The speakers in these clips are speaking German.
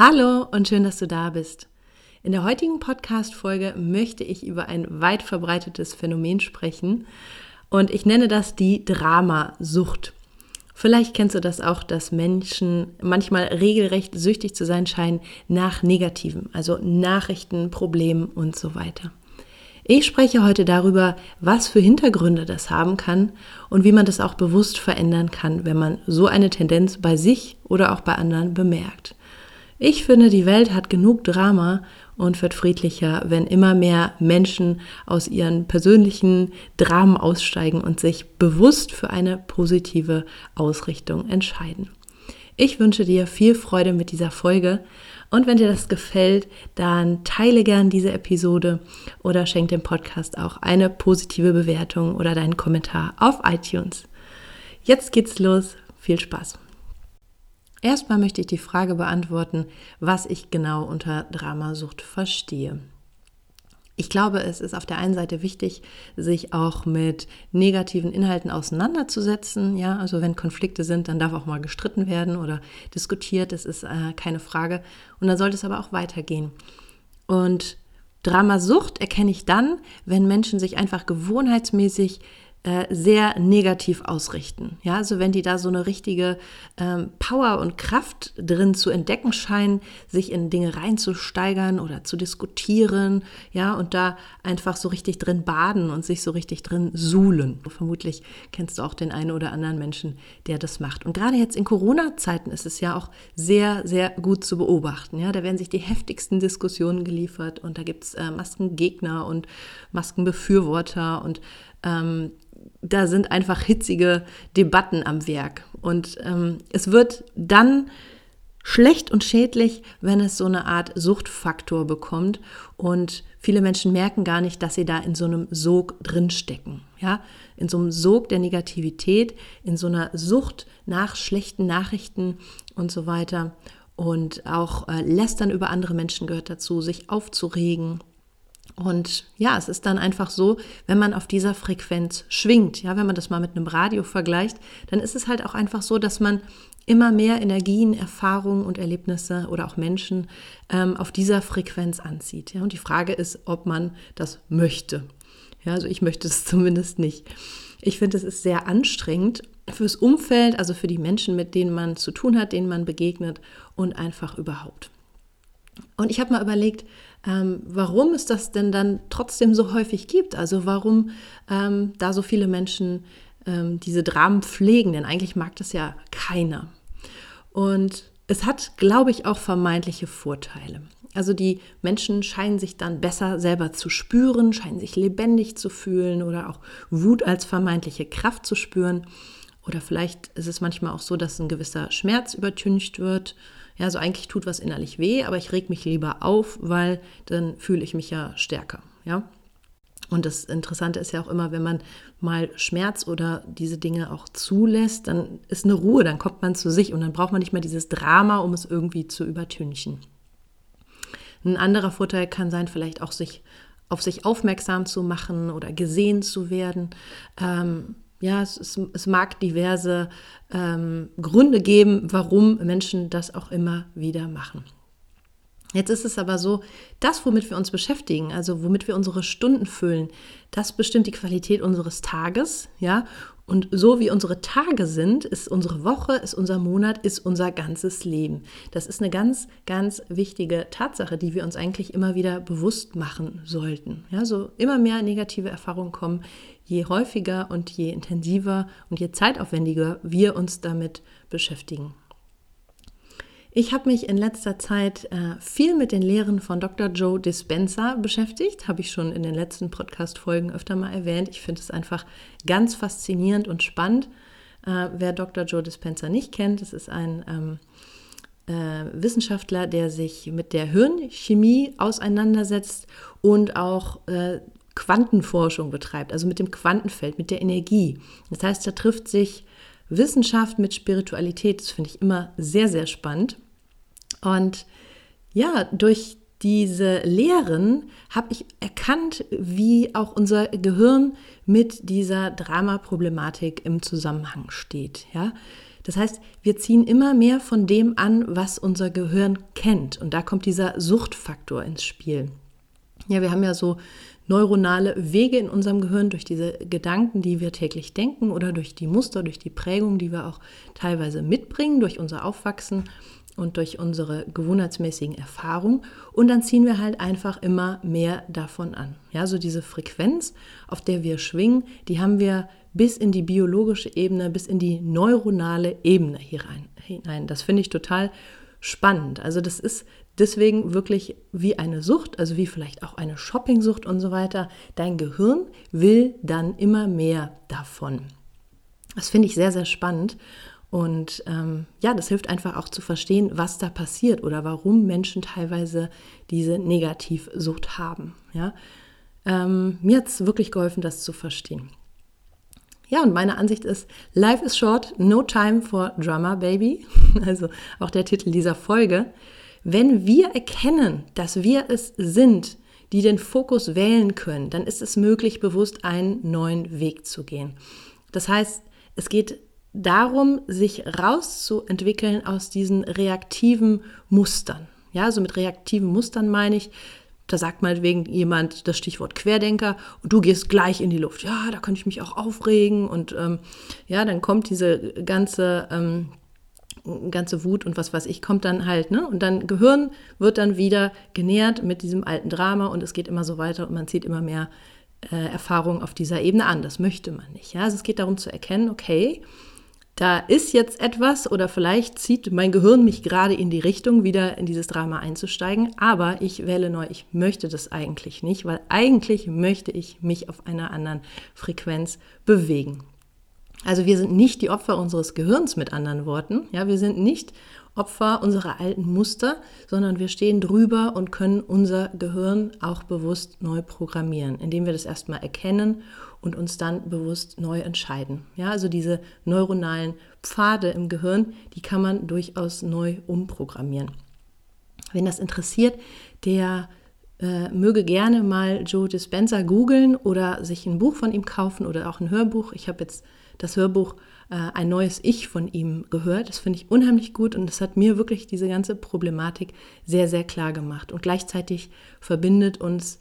Hallo und schön, dass du da bist. In der heutigen Podcast-Folge möchte ich über ein weit verbreitetes Phänomen sprechen und ich nenne das die Dramasucht. Vielleicht kennst du das auch, dass Menschen manchmal regelrecht süchtig zu sein scheinen nach Negativen, also Nachrichten, Problemen und so weiter. Ich spreche heute darüber, was für Hintergründe das haben kann und wie man das auch bewusst verändern kann, wenn man so eine Tendenz bei sich oder auch bei anderen bemerkt. Ich finde, die Welt hat genug Drama und wird friedlicher, wenn immer mehr Menschen aus ihren persönlichen Dramen aussteigen und sich bewusst für eine positive Ausrichtung entscheiden. Ich wünsche dir viel Freude mit dieser Folge und wenn dir das gefällt, dann teile gern diese Episode oder schenk dem Podcast auch eine positive Bewertung oder deinen Kommentar auf iTunes. Jetzt geht's los. Viel Spaß. Erstmal möchte ich die Frage beantworten, was ich genau unter Dramasucht verstehe. Ich glaube, es ist auf der einen Seite wichtig, sich auch mit negativen Inhalten auseinanderzusetzen. Ja, also wenn Konflikte sind, dann darf auch mal gestritten werden oder diskutiert. Das ist äh, keine Frage. Und dann sollte es aber auch weitergehen. Und Dramasucht erkenne ich dann, wenn Menschen sich einfach gewohnheitsmäßig sehr negativ ausrichten. Ja, also wenn die da so eine richtige ähm, Power und Kraft drin zu entdecken scheinen, sich in Dinge reinzusteigern oder zu diskutieren, ja, und da einfach so richtig drin baden und sich so richtig drin suhlen. Vermutlich kennst du auch den einen oder anderen Menschen, der das macht. Und gerade jetzt in Corona-Zeiten ist es ja auch sehr, sehr gut zu beobachten. Ja, da werden sich die heftigsten Diskussionen geliefert und da gibt es äh, Maskengegner und Maskenbefürworter und ähm, da sind einfach hitzige Debatten am Werk. Und ähm, es wird dann schlecht und schädlich, wenn es so eine Art Suchtfaktor bekommt. Und viele Menschen merken gar nicht, dass sie da in so einem Sog drinstecken, ja, in so einem Sog der Negativität, in so einer Sucht nach schlechten Nachrichten und so weiter. Und auch äh, Lästern über andere Menschen gehört dazu, sich aufzuregen und ja, es ist dann einfach so, wenn man auf dieser Frequenz schwingt, ja, wenn man das mal mit einem Radio vergleicht, dann ist es halt auch einfach so, dass man immer mehr Energien, Erfahrungen und Erlebnisse oder auch Menschen ähm, auf dieser Frequenz anzieht. Ja, und die Frage ist, ob man das möchte. Ja, also ich möchte es zumindest nicht. Ich finde, es ist sehr anstrengend fürs Umfeld, also für die Menschen, mit denen man zu tun hat, denen man begegnet und einfach überhaupt. Und ich habe mal überlegt, ähm, warum es das denn dann trotzdem so häufig gibt. Also warum ähm, da so viele Menschen ähm, diese Dramen pflegen, denn eigentlich mag das ja keiner. Und es hat, glaube ich, auch vermeintliche Vorteile. Also die Menschen scheinen sich dann besser selber zu spüren, scheinen sich lebendig zu fühlen oder auch Wut als vermeintliche Kraft zu spüren. Oder vielleicht ist es manchmal auch so, dass ein gewisser Schmerz übertüncht wird ja, also eigentlich tut was innerlich weh, aber ich reg mich lieber auf, weil dann fühle ich mich ja stärker. Ja. Und das Interessante ist ja auch immer, wenn man mal Schmerz oder diese Dinge auch zulässt, dann ist eine Ruhe, dann kommt man zu sich und dann braucht man nicht mehr dieses Drama, um es irgendwie zu übertünchen. Ein anderer Vorteil kann sein, vielleicht auch sich auf sich aufmerksam zu machen oder gesehen zu werden. Ähm, ja, es, es, es mag diverse ähm, Gründe geben, warum Menschen das auch immer wieder machen. Jetzt ist es aber so, das, womit wir uns beschäftigen, also womit wir unsere Stunden füllen, das bestimmt die Qualität unseres Tages, ja, Und so wie unsere Tage sind, ist unsere Woche, ist unser Monat, ist unser ganzes Leben. Das ist eine ganz, ganz wichtige Tatsache, die wir uns eigentlich immer wieder bewusst machen sollten. Ja, so immer mehr negative Erfahrungen kommen, je häufiger und je intensiver und je zeitaufwendiger wir uns damit beschäftigen. Ich habe mich in letzter Zeit äh, viel mit den Lehren von Dr. Joe Dispenza beschäftigt, habe ich schon in den letzten Podcast-Folgen öfter mal erwähnt. Ich finde es einfach ganz faszinierend und spannend. Äh, wer Dr. Joe Dispenza nicht kennt, das ist ein ähm, äh, Wissenschaftler, der sich mit der Hirnchemie auseinandersetzt und auch äh, Quantenforschung betreibt, also mit dem Quantenfeld, mit der Energie. Das heißt, da trifft sich Wissenschaft mit Spiritualität. Das finde ich immer sehr, sehr spannend. Und ja, durch diese Lehren habe ich erkannt, wie auch unser Gehirn mit dieser Dramaproblematik im Zusammenhang steht. Ja? Das heißt, wir ziehen immer mehr von dem an, was unser Gehirn kennt. Und da kommt dieser Suchtfaktor ins Spiel. Ja, wir haben ja so neuronale Wege in unserem Gehirn durch diese Gedanken, die wir täglich denken oder durch die Muster, durch die Prägung, die wir auch teilweise mitbringen, durch unser Aufwachsen und durch unsere gewohnheitsmäßigen Erfahrungen. Und dann ziehen wir halt einfach immer mehr davon an. Ja, so diese Frequenz, auf der wir schwingen, die haben wir bis in die biologische Ebene, bis in die neuronale Ebene hier rein, hinein. Das finde ich total spannend. Also das ist deswegen wirklich wie eine Sucht, also wie vielleicht auch eine Shoppingsucht und so weiter. Dein Gehirn will dann immer mehr davon. Das finde ich sehr, sehr spannend. Und ähm, ja, das hilft einfach auch zu verstehen, was da passiert oder warum Menschen teilweise diese Negativsucht haben. Ja? Ähm, mir hat es wirklich geholfen, das zu verstehen. Ja, und meine Ansicht ist, Life is short, no time for drama, baby. Also auch der Titel dieser Folge. Wenn wir erkennen, dass wir es sind, die den Fokus wählen können, dann ist es möglich, bewusst einen neuen Weg zu gehen. Das heißt, es geht darum, sich rauszuentwickeln aus diesen reaktiven Mustern. Ja, also mit reaktiven Mustern meine ich, da sagt meinetwegen jemand das Stichwort Querdenker und du gehst gleich in die Luft. Ja, da könnte ich mich auch aufregen und ähm, ja, dann kommt diese ganze ähm, ganze Wut und was weiß ich, kommt dann halt, ne? Und dann Gehirn wird dann wieder genährt mit diesem alten Drama und es geht immer so weiter und man zieht immer mehr äh, Erfahrungen auf dieser Ebene an. Das möchte man nicht. Ja? Also es geht darum zu erkennen, okay, da ist jetzt etwas oder vielleicht zieht mein Gehirn mich gerade in die Richtung, wieder in dieses Drama einzusteigen, aber ich wähle neu, ich möchte das eigentlich nicht, weil eigentlich möchte ich mich auf einer anderen Frequenz bewegen. Also wir sind nicht die Opfer unseres Gehirns mit anderen Worten. Ja, wir sind nicht Opfer unserer alten Muster, sondern wir stehen drüber und können unser Gehirn auch bewusst neu programmieren, indem wir das erstmal erkennen und uns dann bewusst neu entscheiden. Ja, also diese neuronalen Pfade im Gehirn, die kann man durchaus neu umprogrammieren. Wenn das interessiert, der äh, möge gerne mal Joe Dispenza googeln oder sich ein Buch von ihm kaufen oder auch ein Hörbuch. Ich habe jetzt das Hörbuch Ein neues Ich von ihm gehört. Das finde ich unheimlich gut und das hat mir wirklich diese ganze Problematik sehr, sehr klar gemacht. Und gleichzeitig verbindet uns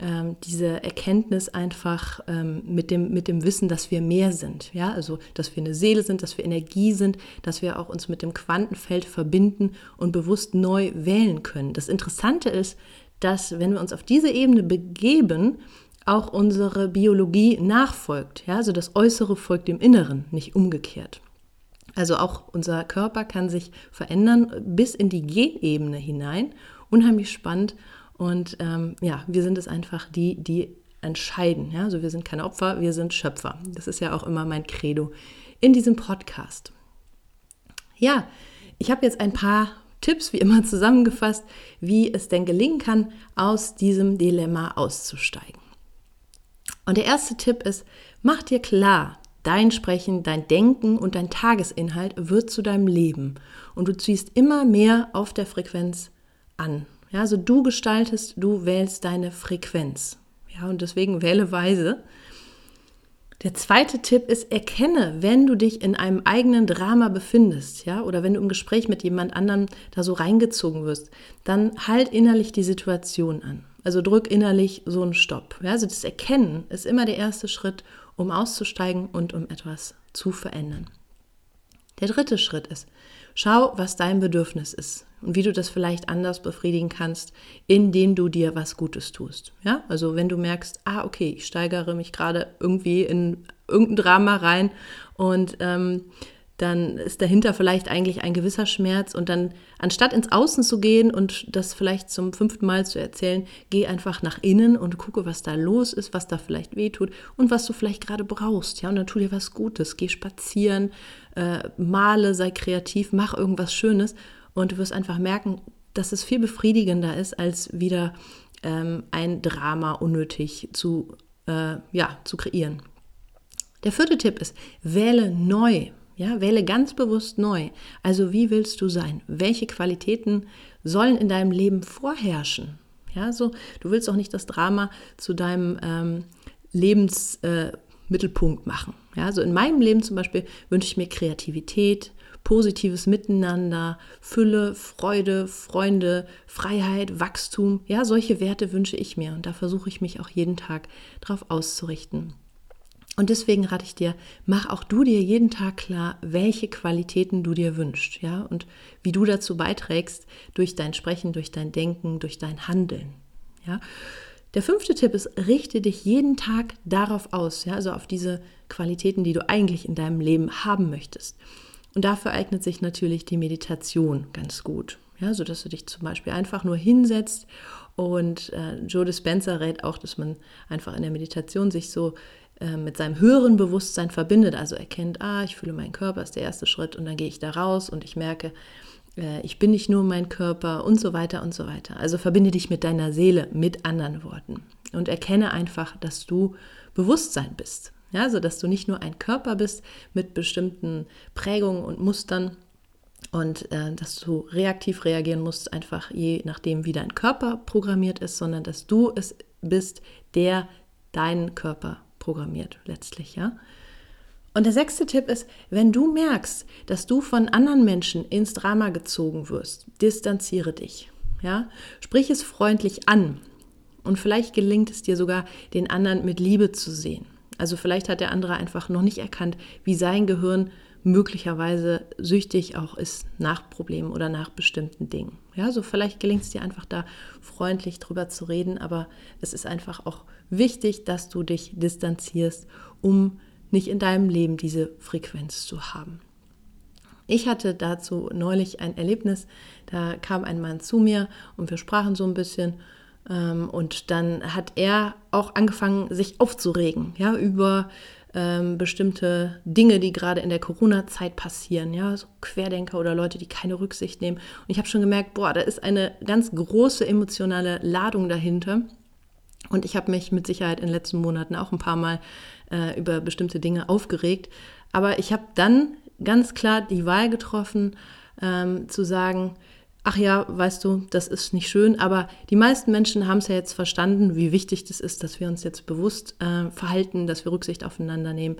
ähm, diese Erkenntnis einfach ähm, mit, dem, mit dem Wissen, dass wir mehr sind. Ja, also, dass wir eine Seele sind, dass wir Energie sind, dass wir auch uns mit dem Quantenfeld verbinden und bewusst neu wählen können. Das Interessante ist, dass wenn wir uns auf diese Ebene begeben, auch unsere Biologie nachfolgt. Ja, also das Äußere folgt dem Inneren, nicht umgekehrt. Also auch unser Körper kann sich verändern bis in die Genebene hinein. Unheimlich spannend und ähm, ja, wir sind es einfach die, die entscheiden. Ja? Also wir sind keine Opfer, wir sind Schöpfer. Das ist ja auch immer mein Credo in diesem Podcast. Ja, ich habe jetzt ein paar Tipps, wie immer zusammengefasst, wie es denn gelingen kann, aus diesem Dilemma auszusteigen. Und der erste Tipp ist, mach dir klar, dein Sprechen, dein Denken und dein Tagesinhalt wird zu deinem Leben. Und du ziehst immer mehr auf der Frequenz an. Ja, also du gestaltest, du wählst deine Frequenz. Ja, und deswegen wähle weise. Der zweite Tipp ist, erkenne, wenn du dich in einem eigenen Drama befindest, ja, oder wenn du im Gespräch mit jemand anderem da so reingezogen wirst, dann halt innerlich die Situation an. Also drück innerlich so einen Stopp. Ja, also das Erkennen ist immer der erste Schritt, um auszusteigen und um etwas zu verändern. Der dritte Schritt ist, schau, was dein Bedürfnis ist und wie du das vielleicht anders befriedigen kannst, indem du dir was Gutes tust. Ja, also wenn du merkst, ah, okay, ich steigere mich gerade irgendwie in irgendein Drama rein und ähm, dann ist dahinter vielleicht eigentlich ein gewisser Schmerz und dann, anstatt ins Außen zu gehen und das vielleicht zum fünften Mal zu erzählen, geh einfach nach innen und gucke, was da los ist, was da vielleicht wehtut und was du vielleicht gerade brauchst. Ja, und dann tu dir was Gutes. Geh spazieren, äh, male, sei kreativ, mach irgendwas Schönes und du wirst einfach merken, dass es viel befriedigender ist, als wieder ähm, ein Drama unnötig zu, äh, ja, zu kreieren. Der vierte Tipp ist, wähle neu. Ja, wähle ganz bewusst neu. Also wie willst du sein? Welche Qualitäten sollen in deinem Leben vorherrschen? Ja, so du willst auch nicht das Drama zu deinem ähm, Lebensmittelpunkt äh, machen. Ja, so in meinem Leben zum Beispiel wünsche ich mir Kreativität, positives Miteinander, Fülle, Freude, Freunde, Freiheit, Wachstum. Ja, solche Werte wünsche ich mir und da versuche ich mich auch jeden Tag darauf auszurichten. Und deswegen rate ich dir, mach auch du dir jeden Tag klar, welche Qualitäten du dir wünschst, ja, und wie du dazu beiträgst durch dein Sprechen, durch dein Denken, durch dein Handeln, ja. Der fünfte Tipp ist, richte dich jeden Tag darauf aus, ja, also auf diese Qualitäten, die du eigentlich in deinem Leben haben möchtest. Und dafür eignet sich natürlich die Meditation ganz gut, ja, so dass du dich zum Beispiel einfach nur hinsetzt und äh, Joe Dispenza rät auch, dass man einfach in der Meditation sich so äh, mit seinem höheren Bewusstsein verbindet. Also erkennt, ah, ich fühle meinen Körper, ist der erste Schritt und dann gehe ich da raus und ich merke, äh, ich bin nicht nur mein Körper und so weiter und so weiter. Also verbinde dich mit deiner Seele, mit anderen Worten und erkenne einfach, dass du Bewusstsein bist. Ja, so dass du nicht nur ein Körper bist mit bestimmten Prägungen und Mustern, und äh, dass du reaktiv reagieren musst, einfach je nachdem, wie dein Körper programmiert ist, sondern dass du es bist, der deinen Körper programmiert letztlich, ja. Und der sechste Tipp ist, wenn du merkst, dass du von anderen Menschen ins Drama gezogen wirst, distanziere dich, ja. Sprich es freundlich an und vielleicht gelingt es dir sogar, den anderen mit Liebe zu sehen. Also vielleicht hat der andere einfach noch nicht erkannt, wie sein Gehirn möglicherweise süchtig auch ist nach Problemen oder nach bestimmten Dingen. Ja, so vielleicht gelingt es dir einfach da freundlich drüber zu reden, aber es ist einfach auch wichtig, dass du dich distanzierst, um nicht in deinem Leben diese Frequenz zu haben. Ich hatte dazu neulich ein Erlebnis, da kam ein Mann zu mir und wir sprachen so ein bisschen ähm, und dann hat er auch angefangen, sich aufzuregen, ja, über ähm, bestimmte Dinge, die gerade in der Corona-Zeit passieren, ja, so Querdenker oder Leute, die keine Rücksicht nehmen. Und ich habe schon gemerkt, boah, da ist eine ganz große emotionale Ladung dahinter. Und ich habe mich mit Sicherheit in den letzten Monaten auch ein paar Mal äh, über bestimmte Dinge aufgeregt. Aber ich habe dann ganz klar die Wahl getroffen, ähm, zu sagen, ach ja, weißt du, das ist nicht schön, aber die meisten Menschen haben es ja jetzt verstanden, wie wichtig das ist, dass wir uns jetzt bewusst äh, verhalten, dass wir Rücksicht aufeinander nehmen.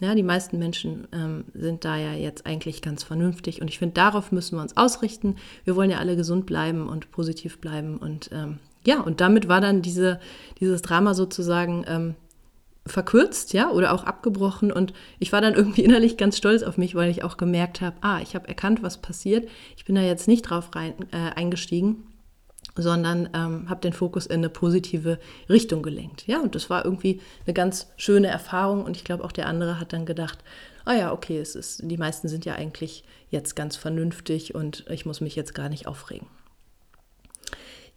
Ja, die meisten Menschen ähm, sind da ja jetzt eigentlich ganz vernünftig und ich finde, darauf müssen wir uns ausrichten. Wir wollen ja alle gesund bleiben und positiv bleiben und ähm, ja, und damit war dann diese, dieses Drama sozusagen ähm, verkürzt, ja, oder auch abgebrochen. Und ich war dann irgendwie innerlich ganz stolz auf mich, weil ich auch gemerkt habe, ah, ich habe erkannt, was passiert. Ich bin da jetzt nicht drauf rein, äh, eingestiegen, sondern ähm, habe den Fokus in eine positive Richtung gelenkt. Ja, und das war irgendwie eine ganz schöne Erfahrung. Und ich glaube, auch der andere hat dann gedacht, ah ja, okay, es ist, die meisten sind ja eigentlich jetzt ganz vernünftig und ich muss mich jetzt gar nicht aufregen.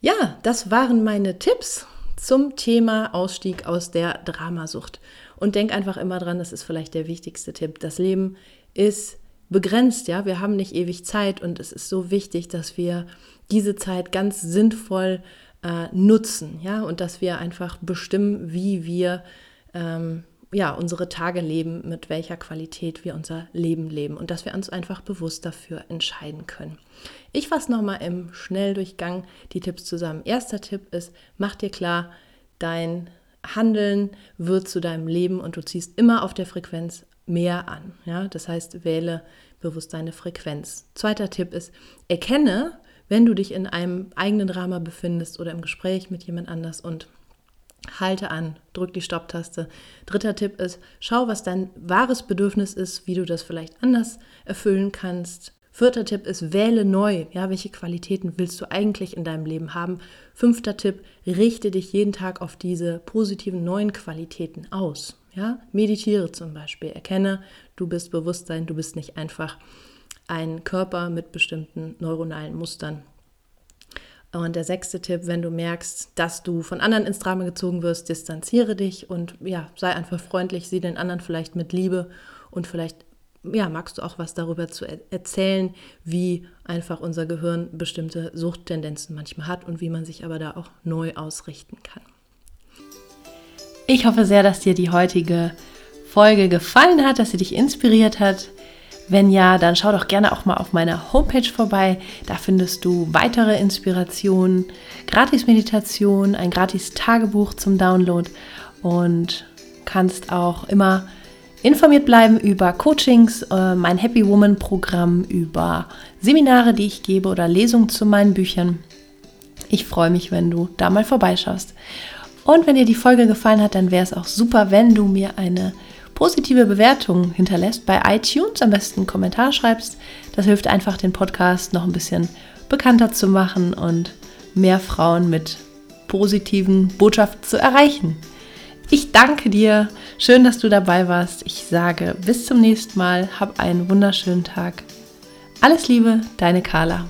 Ja, das waren meine Tipps zum Thema Ausstieg aus der Dramasucht. Und denk einfach immer dran, das ist vielleicht der wichtigste Tipp. Das Leben ist begrenzt, ja. Wir haben nicht ewig Zeit und es ist so wichtig, dass wir diese Zeit ganz sinnvoll äh, nutzen, ja, und dass wir einfach bestimmen, wie wir ähm, ja, unsere Tage leben, mit welcher Qualität wir unser Leben leben und dass wir uns einfach bewusst dafür entscheiden können. Ich fasse nochmal im Schnelldurchgang die Tipps zusammen. Erster Tipp ist, mach dir klar, dein Handeln wird zu deinem Leben und du ziehst immer auf der Frequenz mehr an. Ja? Das heißt, wähle bewusst deine Frequenz. Zweiter Tipp ist, erkenne, wenn du dich in einem eigenen Drama befindest oder im Gespräch mit jemand anders und halte an, drück die Stopptaste. Dritter Tipp ist, schau, was dein wahres Bedürfnis ist, wie du das vielleicht anders erfüllen kannst. Vierter Tipp ist, wähle neu. Ja, welche Qualitäten willst du eigentlich in deinem Leben haben? Fünfter Tipp, richte dich jeden Tag auf diese positiven neuen Qualitäten aus. Ja, meditiere zum Beispiel. Erkenne, du bist Bewusstsein, du bist nicht einfach ein Körper mit bestimmten neuronalen Mustern. Und der sechste Tipp, wenn du merkst, dass du von anderen ins Drama gezogen wirst, distanziere dich und ja, sei einfach freundlich, sieh den anderen vielleicht mit Liebe und vielleicht ja, magst du auch was darüber zu erzählen, wie einfach unser Gehirn bestimmte Suchttendenzen manchmal hat und wie man sich aber da auch neu ausrichten kann. Ich hoffe sehr, dass dir die heutige Folge gefallen hat, dass sie dich inspiriert hat. Wenn ja, dann schau doch gerne auch mal auf meiner Homepage vorbei. Da findest du weitere Inspirationen, Gratis-Meditation, ein Gratis-Tagebuch zum Download und kannst auch immer informiert bleiben über Coachings, äh, mein Happy Woman Programm, über Seminare, die ich gebe oder Lesungen zu meinen Büchern. Ich freue mich, wenn du da mal vorbeischaust. Und wenn dir die Folge gefallen hat, dann wäre es auch super, wenn du mir eine positive Bewertung hinterlässt bei iTunes, am besten einen Kommentar schreibst. Das hilft einfach, den Podcast noch ein bisschen bekannter zu machen und mehr Frauen mit positiven Botschaften zu erreichen. Ich danke dir. Schön, dass du dabei warst. Ich sage bis zum nächsten Mal. Hab einen wunderschönen Tag. Alles Liebe, deine Carla.